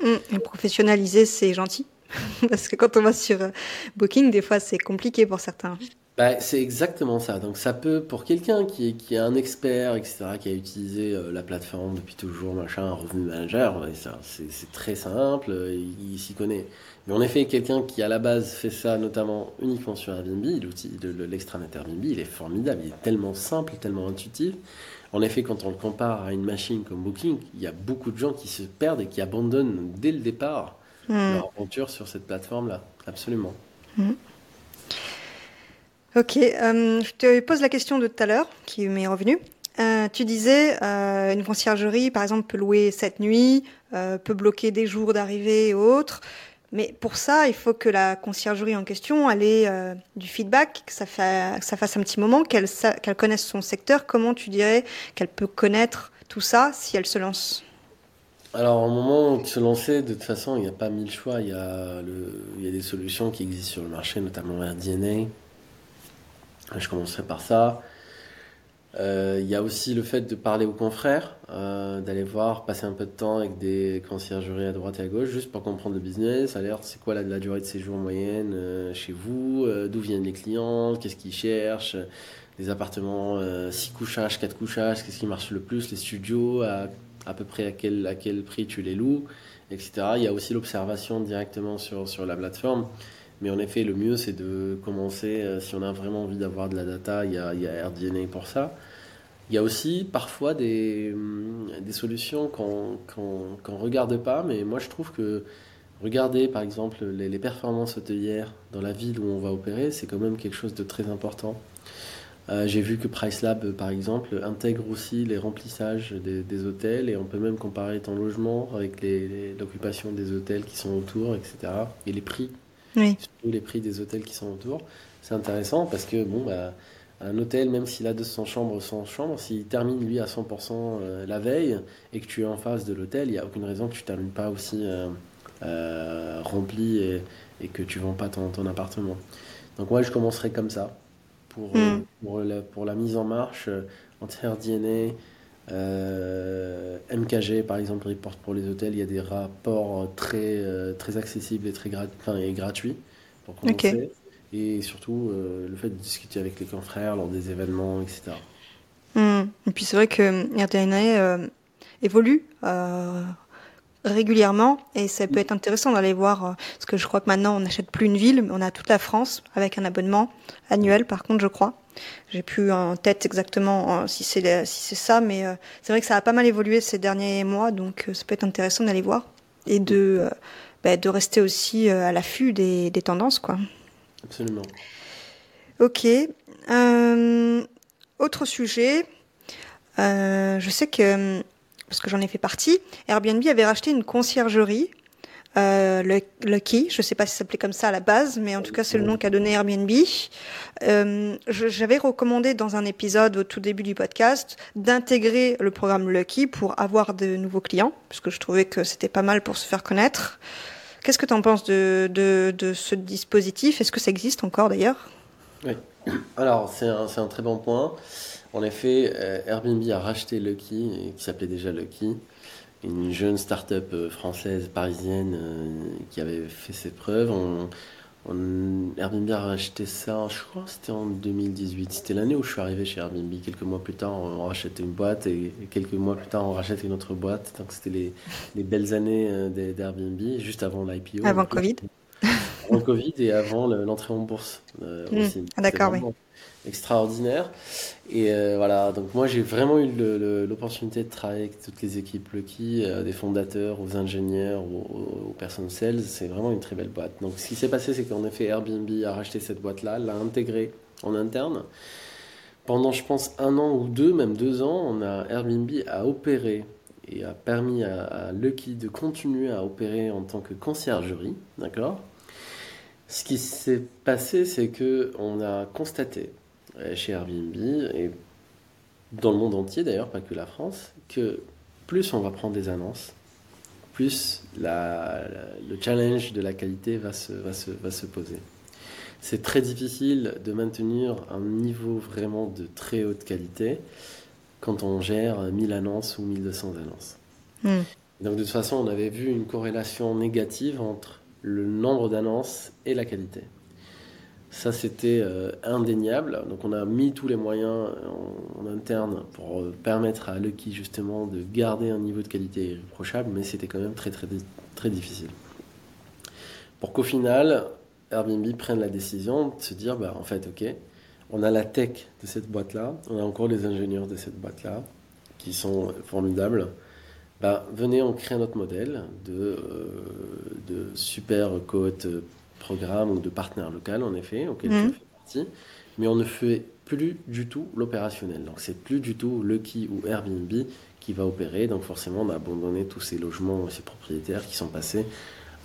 Speaker 1: Mmh, professionnaliser, c'est gentil. Parce que quand on va sur euh, Booking, des fois, c'est compliqué pour certains.
Speaker 2: Bah, c'est exactement ça. Donc ça peut, pour quelqu'un qui est, qui est un expert, etc., qui a utilisé euh, la plateforme depuis toujours, machin, un revenu manager, c'est très simple, il, s'y connaît. Mais en effet, quelqu'un qui à la base fait ça notamment uniquement sur Airbnb, l'outil de l'extranet Airbnb, il est formidable, il est tellement simple, tellement intuitif. En effet, quand on le compare à une machine comme Booking, il y a beaucoup de gens qui se perdent et qui abandonnent dès le départ hmm. leur aventure sur cette plateforme-là. Absolument. Hmm.
Speaker 1: Ok, euh, je te pose la question de tout à l'heure qui m'est revenue. Euh, tu disais, euh, une conciergerie, par exemple, peut louer cette nuit, peut bloquer des jours d'arrivée et autres. Mais pour ça, il faut que la conciergerie en question ait euh, du feedback, que ça, fasse un petit moment, qu'elle qu'elle connaisse son secteur. Comment tu dirais qu'elle peut connaître tout ça si elle se lance?
Speaker 2: Alors, au moment de se lancer, de toute façon, il n'y a pas mille choix. Il y, a il y a des solutions qui existent sur le marché, notamment RDNA. Je commencerai par ça. Euh, Il y a aussi le fait de parler aux confrères, euh, d'aller voir, passer un peu de temps avec des conciergeries à droite et à gauche, juste pour comprendre le business. Alors, c'est quoi la, durée de séjour moyenne euh, chez vous D'où viennent les clients Qu'est-ce qu'ils cherchent Les appartements 6 couchages, 4 couchages, qu'est-ce qui marche le plus Les studios, à, à peu près à quel, à quel prix tu les loues, etc. Il y a aussi l'observation directement sur, sur la plateforme. Mais en effet, le mieux, c'est de commencer, euh, si on a vraiment envie d'avoir de la data, il y a, RDNA pour ça. Il y a aussi parfois des, hum, solutions qu'on qu ne regarde pas, mais moi je trouve que regarder par exemple les, les, performances hôtelières dans la ville où on va opérer, c'est quand même quelque chose de très important. Euh, J'ai vu que PriceLab, par exemple, intègre aussi les remplissages des, des, hôtels et on peut même comparer ton logement avec l'occupation des hôtels qui sont autour, etc. et les prix
Speaker 1: oui.
Speaker 2: surtout les prix des hôtels qui sont autour. C'est intéressant parce que bon, bah, un hôtel, même s'il a 200 chambres, 100 chambres, s'il termine lui à 100% la veille et que tu es en face de l'hôtel, il n'y a aucune raison que tu ne termines pas aussi euh, euh, rempli et, et, que tu ne vends pas ton, ton, appartement. Donc moi, je commencerai comme ça pour, mm. pour, la, pour la mise en marche entière DNA. Euh, MKG, par exemple, report pour les hôtels, il y a des rapports très, euh, très accessibles et, très grat enfin, et gratuits pour commencer. Okay. Et surtout, euh, le fait de discuter avec les confrères lors des événements, etc.
Speaker 1: Mmh. Et puis c'est vrai que RDNA évolue régulièrement et ça peut être intéressant d'aller voir parce que je crois que maintenant on n'achète plus une ville mais on a toute la France avec un abonnement annuel par contre je crois. J'ai plus en tête exactement si c'est si c'est ça mais euh, c'est vrai que ça a pas mal évolué ces derniers mois donc euh, ça peut être intéressant d'aller voir et de euh, bah, de rester aussi à l'affût des, des tendances quoi.
Speaker 2: Absolument.
Speaker 1: Ok autre sujet. Je sais que parce que j'en ai fait partie, Airbnb avait racheté une conciergerie, euh, Lucky, je ne sais pas si ça s'appelait comme ça à la base, mais en tout cas c'est le nom qu'a donné Airbnb. Euh, J'avais recommandé dans un épisode au tout début du podcast d'intégrer le programme Lucky pour avoir de nouveaux clients, parce que je trouvais que c'était pas mal pour se faire connaître. Qu'est-ce que tu en penses de, ce dispositif? Est-ce que ça existe encore d'ailleurs?
Speaker 2: Oui, alors c'est un très bon point. En effet, euh, Airbnb a racheté Lucky, qui s'appelait déjà Lucky, une jeune start-up euh, française, parisienne, euh, qui avait fait ses preuves. On, on, Airbnb a racheté ça, je crois c'était en 2018. C'était l'année où je suis arrivé chez Airbnb. Quelques mois plus tard, on rachetait une boîte et, quelques mois plus tard, on rachète une autre boîte. Donc c'était les, les, belles années d'Airbnb, juste avant l'IPO.
Speaker 1: Avant Covid
Speaker 2: Avant Covid et avant l'entrée en bourse euh,
Speaker 1: mmh.
Speaker 2: aussi.
Speaker 1: Ah, D'accord, oui
Speaker 2: extraordinaire. Et euh, voilà, donc moi j'ai vraiment eu l'opportunité de travailler avec toutes les équipes Lucky, euh, des fondateurs aux ingénieurs, aux, aux personnes sales. C'est vraiment une très belle boîte. Donc ce qui s'est passé, c'est qu'en effet Airbnb a racheté cette boîte-là, l'a intégrée en interne. Pendant, je pense, un an ou deux, même deux ans, on a Airbnb a opéré et a permis à, à Lucky de continuer à opérer en tant que conciergerie, d'accord? Ce qui s'est passé, c'est que on a constaté chez Airbnb et dans le monde entier d'ailleurs, pas que la France, que plus on va prendre des annonces, plus la, la, le challenge de la qualité va se, va se, va se poser. C'est très difficile de maintenir un niveau vraiment de très haute qualité quand on gère 1000 annonces ou 1200 annonces.
Speaker 1: Mm.
Speaker 2: Donc de toute façon, on avait vu une corrélation négative entre le nombre d'annonces et la qualité. Ça, c'était euh, indéniable. Donc, on a mis tous les moyens en, en interne pour euh, permettre à Lucky, justement, de garder un niveau de qualité irréprochable, mais c'était quand même très, très, très difficile. Pour qu'au final, Airbnb prenne la décision de se dire, bah, en fait, OK, on a la tech de cette boîte-là, on a encore les ingénieurs de cette boîte-là, qui sont formidables. Bah, venez, on crée notre modèle de, euh, de super cohorte programme ou de partenaire local, en effet, auquel mmh. je fais partie, mais on ne fait plus du tout l'opérationnel. Donc, c'est plus du tout Lucky ou Airbnb qui va opérer. Donc, forcément, on a abandonné tous ces logements, ces propriétaires qui sont passés.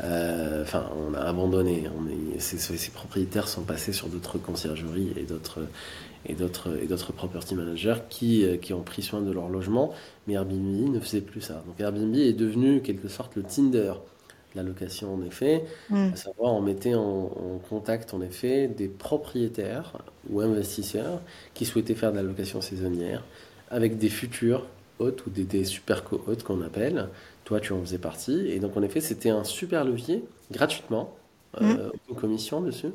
Speaker 2: Euh, enfin, on a abandonné. On est, ces, ces, propriétaires sont passés sur d'autres conciergeries et d'autres et d'autres et d'autres property managers qui, euh, qui ont pris soin de leur logement. Mais Airbnb ne faisait plus ça. Donc, Airbnb est devenu quelque sorte le Tinder la location en effet,
Speaker 1: Hmm.
Speaker 2: à savoir on mettait en, en contact en effet des propriétaires ou investisseurs qui souhaitaient faire de la location saisonnière avec des futurs hôtes ou des, des super co-hôtes qu'on appelle. Toi, tu en faisais partie. Et donc en effet, c'était un super levier, gratuitement, euh, aucune commission dessus,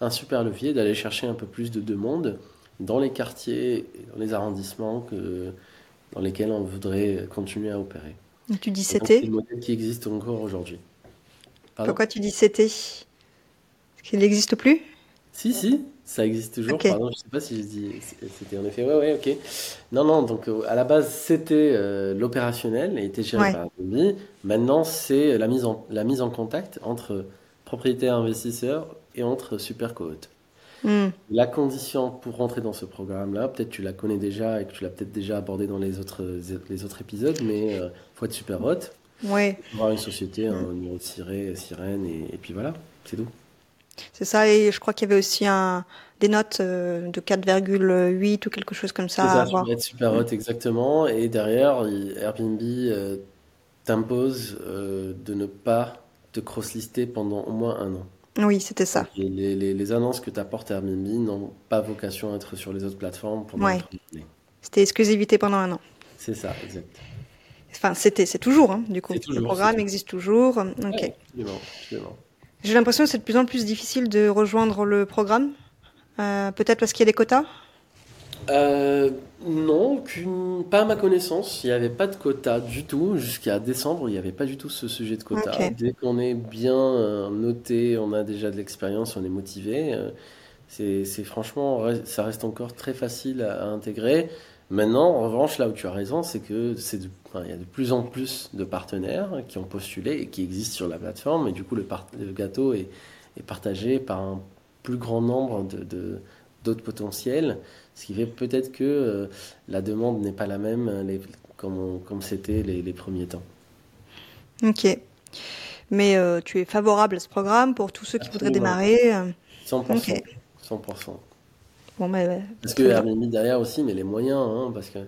Speaker 2: un super levier d'aller chercher un peu plus de demande dans les quartiers et dans les arrondissements que, dans lesquels on voudrait continuer à opérer.
Speaker 1: Tu dis
Speaker 2: donc, C'est
Speaker 1: c'était
Speaker 2: le modèle qui existe encore aujourd'hui. Pardon
Speaker 1: Pourquoi tu dis c'était qu'il n'existe plus?
Speaker 2: Si, si, ça existe toujours.
Speaker 1: Ok.
Speaker 2: Pardon, je sais pas si je dis. C'était en effet. Ouais, ouais, ok. Non, non, donc euh, à la base, c'était euh, l'opérationnel et était géré
Speaker 1: Ouais.
Speaker 2: par Airbnb. Maintenant, c'est la mise en, la mise en contact entre propriétaires investisseurs et entre super cohortes.
Speaker 1: Hmm.
Speaker 2: La condition pour rentrer dans ce programme-là, peut-être tu la connais déjà et que tu l'as peut-être déjà abordé dans les autres, les autres épisodes, mais il faut être super hot,
Speaker 1: Ouais,
Speaker 2: avoir une société, un numéro de sirène, sirène et, et puis voilà, c'est tout.
Speaker 1: c'est ça. Et je crois qu'il y avait aussi un, des notes euh, de 4,8 ou quelque chose comme ça
Speaker 2: C'est
Speaker 1: à
Speaker 2: ça,
Speaker 1: avoir.
Speaker 2: être super hot, exactement. Et derrière, Airbnb euh, t'impose euh, de ne pas te cross-lister pendant au moins un an.
Speaker 1: Oui, c'était ça.
Speaker 2: Et les, les- les annonces que t'apporte Airbnb n'ont pas vocation à être sur les autres plateformes pendant
Speaker 1: Ouais. C'était exclusivité pendant un an.
Speaker 2: C'est ça, exact.
Speaker 1: Enfin, c'était, c'est toujours, hein, du coup.
Speaker 2: Toujours,
Speaker 1: Le programme existe toujours. Ok.
Speaker 2: Ouais.
Speaker 1: J'ai l'impression que c'est de plus en plus difficile de rejoindre le programme. Euh, peut-être parce qu'il y a des quotas?
Speaker 2: Euh, non, aucune- pas à ma connaissance. Il n'y avait pas de quota du tout. Jusqu'à décembre, il n'y avait pas du tout ce sujet de quota. Dès qu'on est bien euh, noté, on a déjà de l'expérience, on est motivé. euh, c'est, franchement, ça reste encore très facile à, à intégrer. Maintenant, en revanche, là où tu as raison, c'est que c'est de- enfin, il y a de plus en plus de partenaires qui ont postulé et qui existent sur la plateforme. Et du coup, le, gâteau est, est partagé par un plus grand nombre de- d'autres potentiels. Ce qui fait peut-être que euh, la demande n'est pas la même euh, les- comme, c'était les, les premiers temps.
Speaker 1: Ok. Mais euh, tu es favorable à ce programme pour tous ceux qui voudraient démarrer. euh,
Speaker 2: 100%.
Speaker 1: Ok.
Speaker 2: 100%.
Speaker 1: Bon, bah, ouais.
Speaker 2: Parce que. Airbnb derrière aussi, mais les moyens, hein, parce que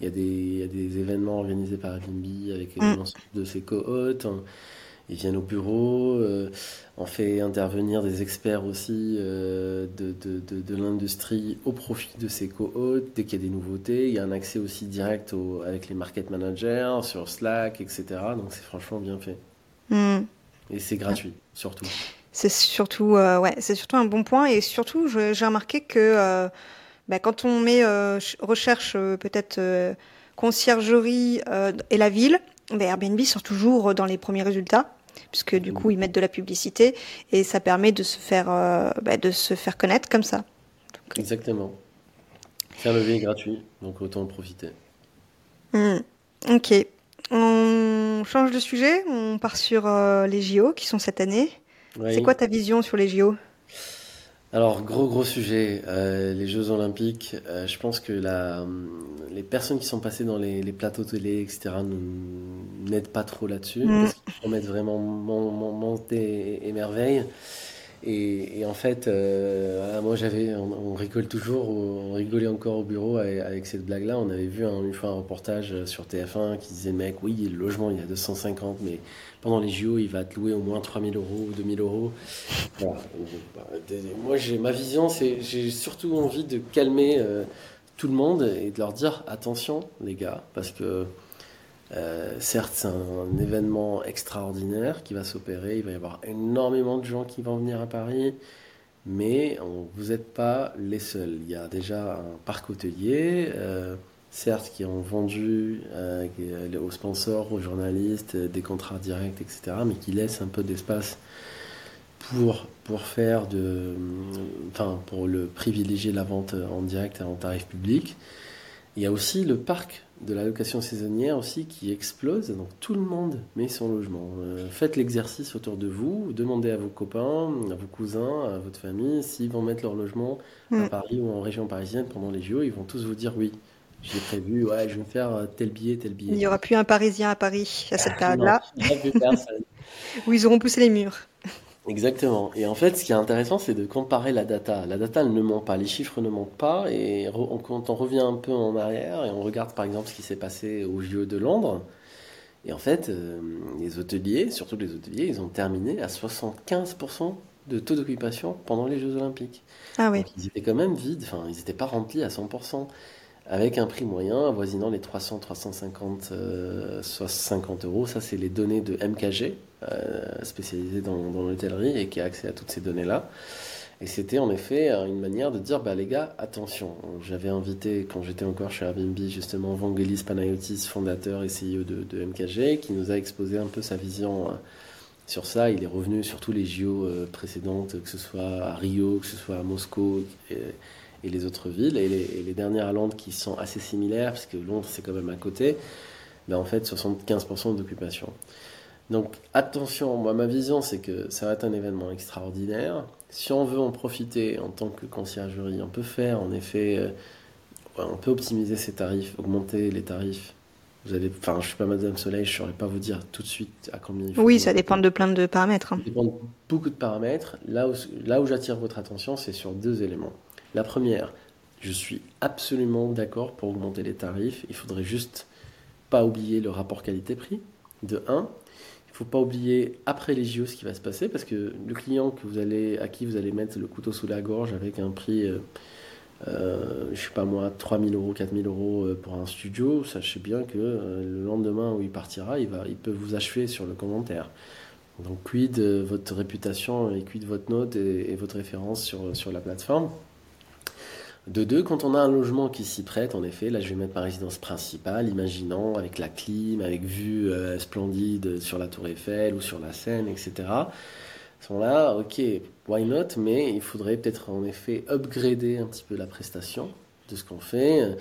Speaker 2: il y, a des- il y a des événements organisés par Airbnb avec
Speaker 1: Mm.
Speaker 2: de ses co-hôtes. hein. Ils viennent au bureau, euh, on fait intervenir des experts aussi euh, de, de, de, de l'industrie au profit de ses co-hôtes. Dès qu'il y a des nouveautés, il y a un accès aussi direct au- avec les market managers sur Slack, etc. Donc c'est franchement bien fait.
Speaker 1: Hmm.
Speaker 2: Et c'est gratuit, surtout.
Speaker 1: C'est surtout, euh, ouais, c'est surtout un bon point. Et surtout, j'ai remarqué que bah, quand on met ch- recherche peut-être conciergerie et la ville, bah, Airbnb sort toujours dans les premiers résultats, puisque du coup ils mettent de la publicité et ça permet de se faire, euh, bah, de se faire connaître comme ça.
Speaker 2: Exactement. C'est un levier gratuit, donc autant en profiter.
Speaker 1: Hmm. Ok. On change de sujet. On part sur euh, les JO qui sont cette année.
Speaker 2: Oui.
Speaker 1: C'est quoi ta vision sur les JO?
Speaker 2: Alors, gros gros sujet, euh, les Jeux Olympiques. euh, je pense que la, hum, les personnes qui sont passées dans les, les plateaux télé, etc., nous- n'aident pas trop là-dessus,
Speaker 1: Mm.
Speaker 2: parce qu'ils promettent vraiment mon, mon, monter et, et merveille? Et, en fait, euh, moi j'avais, on, rigole toujours, on rigolait encore au bureau avec, cette blague-là. On avait vu un- une fois un reportage sur TF1 qui disait, mec, oui, le logement il y a 250, mais pendant les JO, il va te louer au moins 3000 euros ou 2000 euros. Moi, j'ai ma vision, c'est j'ai surtout envie de calmer euh, tout le monde et de leur dire attention, les gars, parce que euh, certes, c'est un, événement extraordinaire qui va s'opérer. Il va y avoir énormément de gens qui vont venir à Paris, mais vous n'êtes pas les seuls. Il y a déjà un parc hôtelier. euh, certes, qui ont vendu euh, aux sponsors, aux journalistes, des contrats directs, etc., mais qui laissent un peu d'espace pour, faire enfin, pour le privilégier la vente en direct et en tarif public. Il y a aussi le parc de la location saisonnière aussi qui explose, donc tout le monde met son logement. Euh, faites l'exercice autour de vous, demandez à vos copains, à vos cousins, à votre famille s'ils vont mettre leur logement à
Speaker 1: Mm.
Speaker 2: Paris ou en région parisienne pendant les JO, ils vont tous vous dire oui. J'ai prévu, ouais, je vais faire euh, tel billet, tel billet.
Speaker 1: Il n'y aura plus un Parisien à Paris à cette
Speaker 2: Non,
Speaker 1: période-là,
Speaker 2: il n'y a plus personne.
Speaker 1: où ils auront poussé les murs.
Speaker 2: Exactement. Et en fait, ce qui est intéressant, c'est de comparer la data. La data, elle ne ment pas, les chiffres ne mentent pas. Et on- quand on revient un peu en arrière et on regarde par exemple ce qui s'est passé au JO de Londres, Et en fait, euh, les hôteliers, surtout les hôteliers, ils ont terminé à 75% de taux d'occupation pendant les Jeux Olympiques.
Speaker 1: Ah oui.
Speaker 2: Donc, ils étaient quand même vides, enfin, ils n'étaient pas remplis à 100%, avec un prix moyen avoisinant les 300, 350, euh, 50 euros. Ça, c'est les données de MKG, spécialisé dans, l'hôtellerie et qui a accès à toutes ces données-là. Et c'était en effet euh, une manière de dire, bah les gars, attention. J'avais invité, quand j'étais encore chez Airbnb, justement Vangelis Panayotis, fondateur et CEO de, MKG, qui nous a exposé un peu sa vision euh, sur ça. Il est revenu sur tous les JO euh, précédentes, que ce soit à Rio, que ce soit à Moscou et, les autres villes. Et les, dernières à Londres qui sont assez similaires, parce que Londres c'est quand même à côté, mais en fait 75% d'occupation. Donc attention, moi ma vision c'est que ça va être un événement extraordinaire. Si on veut en profiter en tant que conciergerie, on peut faire en effet, euh, on peut optimiser ses tarifs, augmenter les tarifs. Vous allez, enfin je suis pas Madame Soleil, je saurais pas vous dire tout de suite à combien il faut.
Speaker 1: Oui, ça dépend de plein de paramètres.
Speaker 2: Ça dépend de beaucoup de paramètres. Là où, là où j'attire votre attention, c'est sur deux éléments. La première, je suis absolument d'accord pour augmenter les tarifs. Il faudrait juste pas oublier le rapport qualité-prix. De 1, il faut pas oublier après les JO ce qui va se passer parce que le client que vous allez, à qui vous allez mettre le couteau sous la gorge avec un prix, euh, euh, je sais pas moi, 3000 euros, 4000 euros euh, pour un studio, sachez bien que le lendemain où il partira, il, va, il peut vous achever sur le commentaire. Donc, quid votre réputation et quid votre note et, et votre référence sur, sur la plateforme? De deux, quand on a un logement qui s'y prête, en effet, là je vais mettre ma résidence principale, imaginant avec la clim, avec vue euh, splendide sur la Tour Eiffel ou sur la Seine, etc. À ce moment-là, ok, why not, mais il faudrait peut-être en effet upgrader un petit peu la prestation de ce qu'on fait, euh,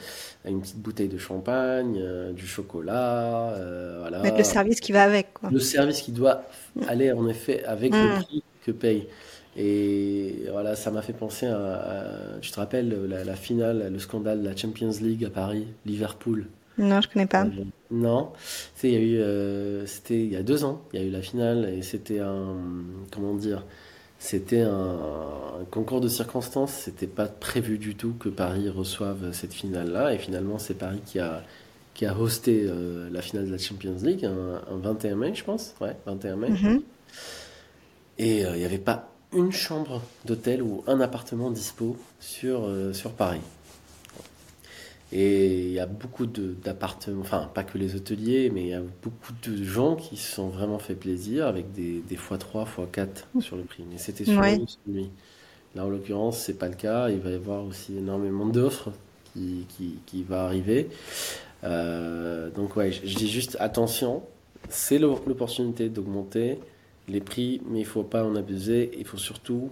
Speaker 2: une petite bouteille de champagne, euh, du chocolat, euh, voilà.
Speaker 1: Mettre le service qui va avec. Quoi.
Speaker 2: Le service qui doit aller en effet avec le prix que paye. Et voilà, ça m'a fait penser à, à- tu te rappelles la, la finale, le scandale de la Champions League à Paris, Liverpool.
Speaker 1: Non, je connais pas.
Speaker 2: Euh, non, il y a eu, euh, c'était il y a deux ans, il y a eu la finale et c'était un, comment dire, c'était un, un concours de circonstances. C'était pas prévu du tout que Paris reçoive cette finale-là et finalement c'est Paris qui a qui a hosté euh, la finale de la Champions League un, un 21 mai, je pense, ouais, 21 mai.
Speaker 1: Mhm.
Speaker 2: Et euh, il n'y avait pas une chambre d'hôtel ou un appartement dispo sur, euh, sur Paris. Et il y a beaucoup d'appartements, enfin pas que les hôteliers, mais il y a beaucoup de gens qui se sont vraiment fait plaisir avec des, des x3, x4 sur le prix. Mais c'était sur
Speaker 1: Ouais.
Speaker 2: une seule nuit. Là, en l'occurrence, c'est pas le cas. Il va y avoir aussi énormément d'offres qui, qui, qui va arriver. Euh, donc ouais, je, je dis juste attention, c'est l'o- l'opportunité d'augmenter les prix, mais il faut pas en abuser. Il faut surtout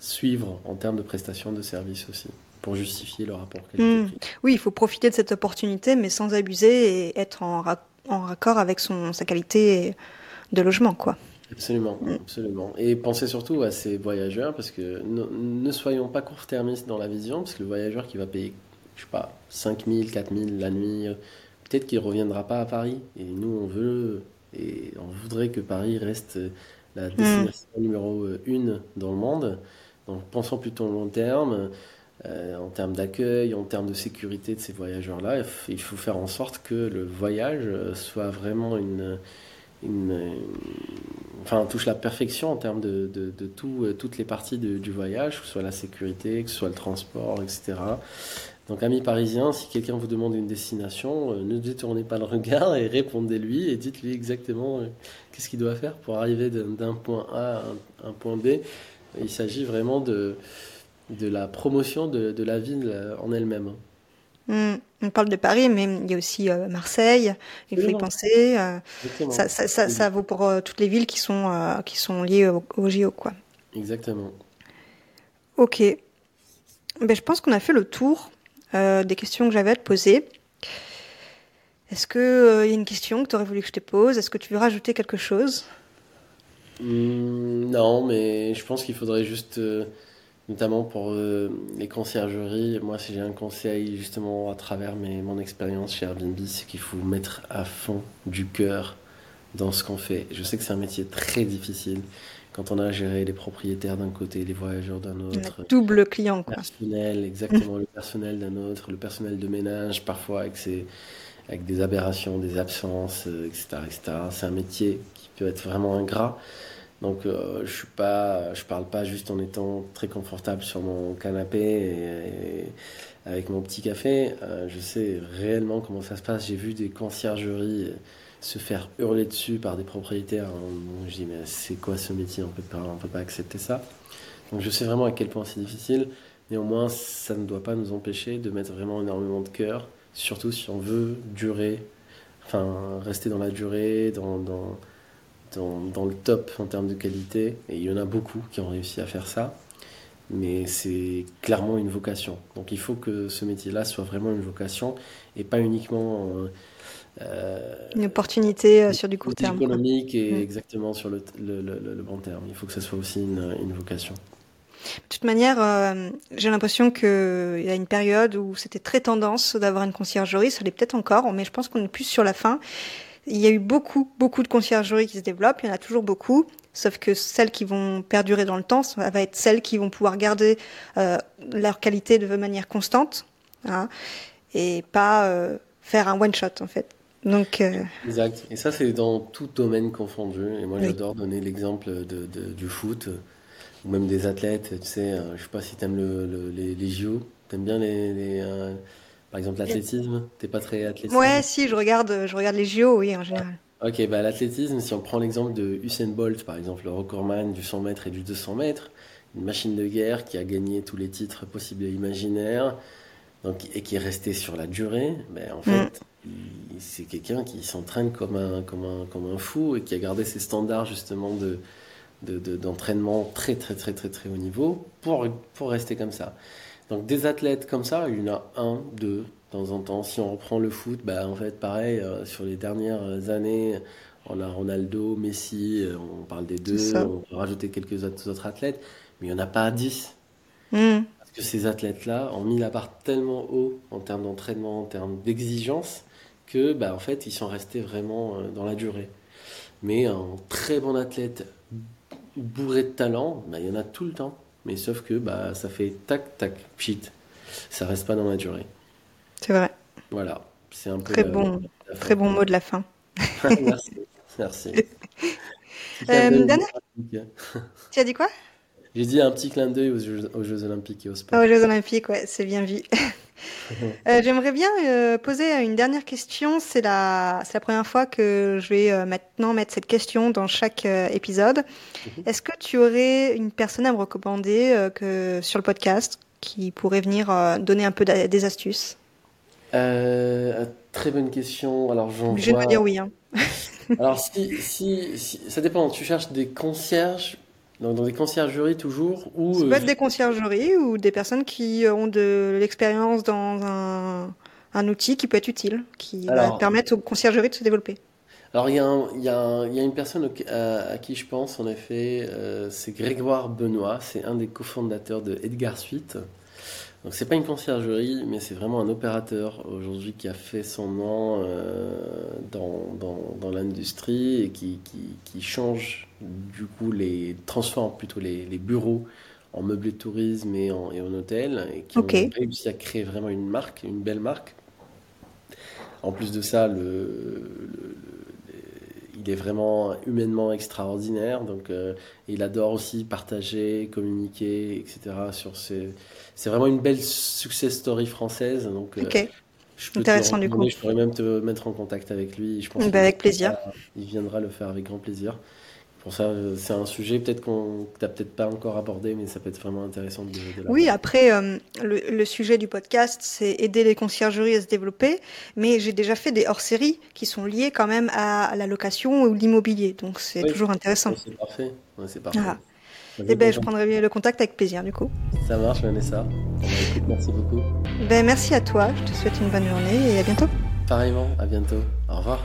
Speaker 2: suivre en termes de prestations de services aussi, pour justifier le rapport qualité-prix.
Speaker 1: Oui, il faut profiter de cette opportunité, mais sans abuser et être en, ra- en raccord avec son, sa qualité de logement, quoi.
Speaker 2: Absolument,
Speaker 1: Mm.
Speaker 2: absolument. Et pensez surtout à ces voyageurs, parce que ne, ne soyons pas court-termistes dans la vision, parce que le voyageur qui va payer, je sais pas, 5 000, 4 000 la nuit, peut-être qu'il ne reviendra pas à Paris. Et nous, on veut, et on voudrait que Paris reste euh, la destination numéro euh, une dans le monde. Donc pensons plutôt long terme, euh, en termes d'accueil, en termes de sécurité de ces voyageurs-là. Il faut faire en sorte que le voyage soit vraiment une, une, une- enfin, touche la perfection en termes de, de, de tout, toutes les parties de- du voyage, que ce soit la sécurité, que ce soit le transport, etc. Donc, amis parisiens, si quelqu'un vous demande une destination, euh, ne détournez pas le regard et répondez-lui et dites-lui exactement euh, qu'est-ce qu'il doit faire pour arriver d'un point A à un, un point B. Il s'agit vraiment de, de la promotion de, de la ville euh, en elle-même.
Speaker 1: Hmm, On parle de Paris, mais il y a aussi euh, Marseille, il faut y penser. ça, ça, ça, ça vaut pour toutes les villes qui sont, qui sont liées au, au JO, quoi.
Speaker 2: Exactement.
Speaker 1: Ok. Ben, je pense qu'on a fait le tour des questions que j'avais à te poser. Est-ce qu'il y a une question que tu aurais voulu que je te pose? Est-ce que tu veux rajouter quelque chose?
Speaker 2: Hmm, non, mais je pense qu'il faudrait juste, euh, notamment pour euh, les conciergeries, moi si j'ai un conseil justement à travers mes, mon expérience chez Airbnb, c'est qu'il faut mettre à fond du cœur dans ce qu'on fait. Je sais que c'est un métier très difficile quand on a à gérer les propriétaires d'un côté, les voyageurs d'un autre,
Speaker 1: a double client,
Speaker 2: le
Speaker 1: quoi.
Speaker 2: personnel, exactement le personnel d'un autre, le personnel de ménage parfois avec ses, avec des aberrations, des absences, etc., etc. C'est un métier qui peut être vraiment ingrat. Donc je suis pas, je parle pas juste en étant très confortable sur mon canapé et, avec mon petit café. je sais réellement comment ça se passe. J'ai vu des conciergeries se faire hurler dessus par des propriétaires. je dis mais c'est quoi ce métier? On on peut pas accepter ça. Donc je sais vraiment à quel point c'est difficile. Néanmoins, ça ne doit pas nous empêcher de mettre vraiment énormément de cœur, surtout si on veut durer, enfin rester dans la durée, dans, dans, dans, le top en termes de qualité. Et il y en a beaucoup qui ont réussi à faire ça. Mais c'est clairement une vocation. Donc il faut que ce métier-là soit vraiment une vocation et pas uniquement
Speaker 1: euh, une opportunité euh, sur du court terme.
Speaker 2: économique et mm. exactement sur le, le, le, bon terme. Il faut que ce soit aussi une, une vocation.
Speaker 1: De toute manière, euh, j'ai l'impression qu'il y a une période où c'était très tendance d'avoir une conciergerie. Ça l'est peut-être encore, mais je pense qu'on est plus sur la fin. Il y a eu beaucoup, beaucoup de conciergeries qui se développent. Il y en a toujours beaucoup. Sauf que celles qui vont perdurer dans le temps, ça va être celles qui vont pouvoir garder euh, leur qualité de manière constante. Hein, et pas euh, faire un one shot en fait. Donc,
Speaker 2: Exact. Et ça, c'est dans tout domaine confondu. Et moi, j'adore donner l'exemple de, de, du foot ou même des athlètes. Tu sais, euh, je sais pas si tu aimes le, les, les JO. T'aimes bien les, euh, par exemple l'athlétisme? T'es pas très athlétisme?
Speaker 1: Ouais, si, je regarde, je regarde les JO, oui, en général.
Speaker 2: Ok, bah l'athlétisme, si on prend l'exemple de Usain Bolt, par exemple, le recordman du 100 mètres et du 200 mètres, une machine de guerre qui a gagné tous les titres possibles et imaginaires, donc, et qui est resté sur la durée, ben, en mm. fait, c'est quelqu'un qui s'entraîne comme un, comme, un, comme un fou et qui a gardé ses standards justement de, d'entraînement très très très très très haut niveau pour, pour rester comme ça. Donc des athlètes comme ça, il y en a un, deux, de temps en temps. Si on reprend le foot, bah, en fait pareil, euh, sur les dernières années, on a Ronaldo, Messi, euh, on parle des deux, on peut rajouter quelques autres athlètes, mais il n'y en a pas dix. Hmm. Que ces athlètes-là ont mis la barre tellement haut en termes d'entraînement, en termes d'exigence, que bah, en fait ils sont restés vraiment euh, dans la durée. Mais un très bon athlète bourré de talent, bah, il y en a tout le temps. Mais sauf que bah, ça fait tac, tac, pchit. Ça reste pas dans la durée.
Speaker 1: C'est vrai.
Speaker 2: Voilà. C'est un peu
Speaker 1: très, bon, très bon mot de la fin.
Speaker 2: merci. Merci.
Speaker 1: Euh, tu as dit quoi?
Speaker 2: J'ai dit un petit clin d'œil aux, Jeux, Olympiques et au sport.
Speaker 1: aux Jeux Olympiques, ouais, c'est bien vu. Euh, j'aimerais bien euh, poser une dernière question. C'est la, la première fois que je vais euh, maintenant mettre cette question dans chaque épisode. Mhm. Est-ce que tu aurais une personne à me recommander que, sur le podcast qui pourrait venir donner un peu des astuces?
Speaker 2: Très bonne question. Alors, j'en
Speaker 1: Je vais dire oui. Hein.
Speaker 2: Alors, si, si, ça dépend. Tu cherches des concierges donc dans des conciergeries toujours ou
Speaker 1: Ça peut être des conciergeries ou des personnes qui ont de l'expérience dans un, un, outil qui peut être utile, qui va permettre aux conciergeries de se développer.
Speaker 2: Alors y, y il y, a une personne à, qui je pense en effet, euh, c'est Grégoire Benoît, c'est un des cofondateurs de Edgar Suite. Donc c'est pas une conciergerie, mais c'est vraiment un opérateur aujourd'hui qui a fait son nom euh, dans, dans, dans l'industrie et qui, qui, qui, change du coup les transforme plutôt les, les bureaux en meublés de tourisme et en, et en hôtel et qui ont réussi à créer vraiment une marque, une belle marque. En plus de ça, le, le il est vraiment humainement extraordinaire. Donc, euh, il adore aussi partager, communiquer, etc. Sur ses... C'est vraiment une belle success story française. Donc,
Speaker 1: euh, je Intéressant du coup.
Speaker 2: Je pourrais même te mettre en contact avec lui. Je
Speaker 1: pense bah, avec plaisir.
Speaker 2: Il viendra le faire avec grand plaisir. Pour ça, c'est un sujet peut-être qu'on peut-être pas encore abordé, mais ça peut être vraiment intéressant de, de
Speaker 1: Oui, après, euh, le, sujet du podcast, c'est aider les conciergeries à se développer, mais j'ai déjà fait des hors-séries qui sont liées quand même à, la location ou l'immobilier, donc c'est toujours intéressant.
Speaker 2: C'est parfait, c'est parfait.
Speaker 1: Ah. Eh ben, je prendrai le contact avec plaisir, du coup.
Speaker 2: Ça marche, Vanessa. Bah, merci beaucoup.
Speaker 1: Ben, merci à toi. Je te souhaite une bonne journée et à bientôt.
Speaker 2: Pareillement, à bientôt. Au revoir.